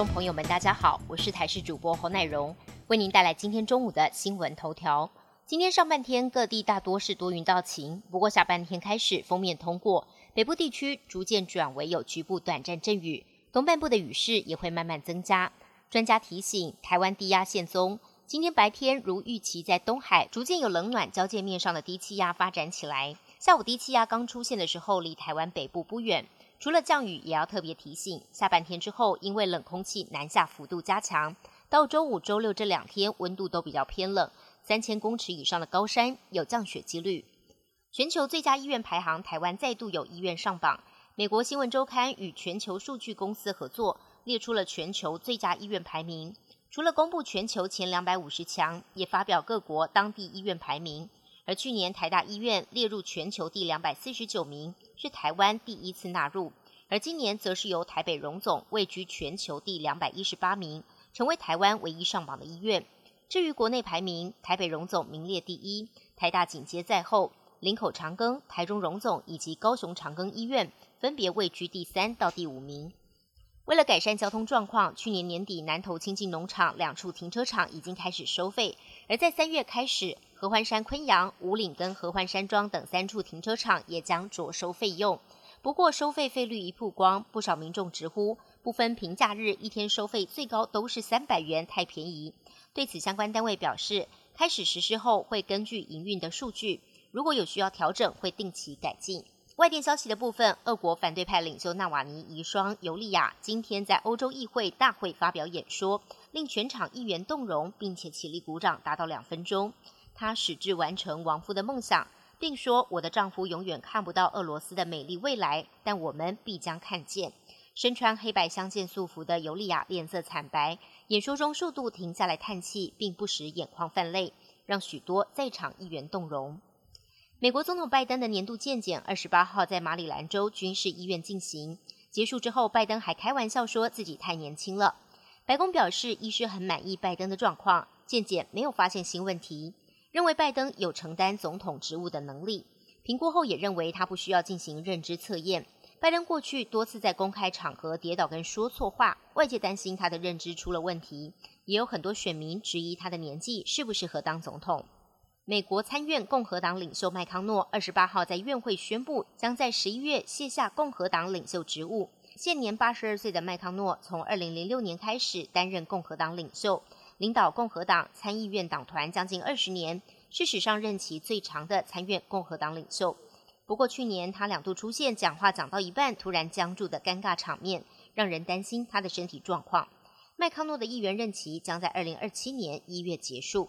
众朋友们，大家好，我是台视主播侯乃荣，为您带来今天中午的新闻头条。今天上半天各地大多是多云到晴，不过下半天开始封面通过，北部地区逐渐转为有局部短暂阵雨，东半部的雨势也会慢慢增加。专家提醒，台湾低压线中，今天白天如预期在东海逐渐有冷暖交界面上的低气压发展起来，下午低气压刚出现的时候，离台湾北部不远。除了降雨，也要特别提醒，下半天之后，因为冷空气南下幅度加强，到周五、周六这两天温度都比较偏冷，三千公尺以上的高山有降雪几率。全球最佳医院排行，台湾再度有医院上榜。美国新闻周刊与全球数据公司合作，列出了全球最佳医院排名。除了公布全球前两百五十强，也发表各国当地医院排名。而去年台大医院列入全球第两百四十九名，是台湾第一次纳入；而今年则是由台北荣总位居全球第两百一十八名，成为台湾唯一上榜的医院。至于国内排名，台北荣总名列第一，台大紧接在后，林口长庚、台中荣总以及高雄长庚医院分别位居第三到第五名。为了改善交通状况，去年年底南投清境农场两处停车场已经开始收费，而在三月开始。合欢山、昆阳、五岭跟合欢山庄等三处停车场也将着收费用。不过，收费费率一曝光，不少民众直呼，不分平假日，一天收费最高都是三百元，太便宜。对此，相关单位表示，开始实施后会根据营运的数据，如果有需要调整，会定期改进。外电消息的部分，俄国反对派领袖纳瓦尼遗孀尤利娅今天在欧洲议会大会发表演说，令全场议员动容，并且起立鼓掌，达到两分钟。她矢志完成亡夫的梦想，并说：“我的丈夫永远看不到俄罗斯的美丽未来，但我们必将看见。”身穿黑白相间素服的尤利亚脸色惨白，演说中数度停下来叹气，并不时眼眶泛泪，让许多在场议员动容。美国总统拜登的年度健检二十八号在马里兰州军事医院进行，结束之后，拜登还开玩笑说自己太年轻了。白宫表示，医师很满意拜登的状况，健检没有发现新问题。认为拜登有承担总统职务的能力，评估后也认为他不需要进行认知测验。拜登过去多次在公开场合跌倒跟说错话，外界担心他的认知出了问题，也有很多选民质疑他的年纪适不适合当总统。美国参院共和党领袖麦康诺二十八号在院会宣布，将在十一月卸下共和党领袖职务。现年八十二岁的麦康诺，从二零零六年开始担任共和党领袖。领导共和党参议院党团将近二十年，是史上任期最长的参院共和党领袖。不过，去年他两度出现讲话讲到一半突然僵住的尴尬场面，让人担心他的身体状况。麦康诺的议员任期将在二零二七年一月结束。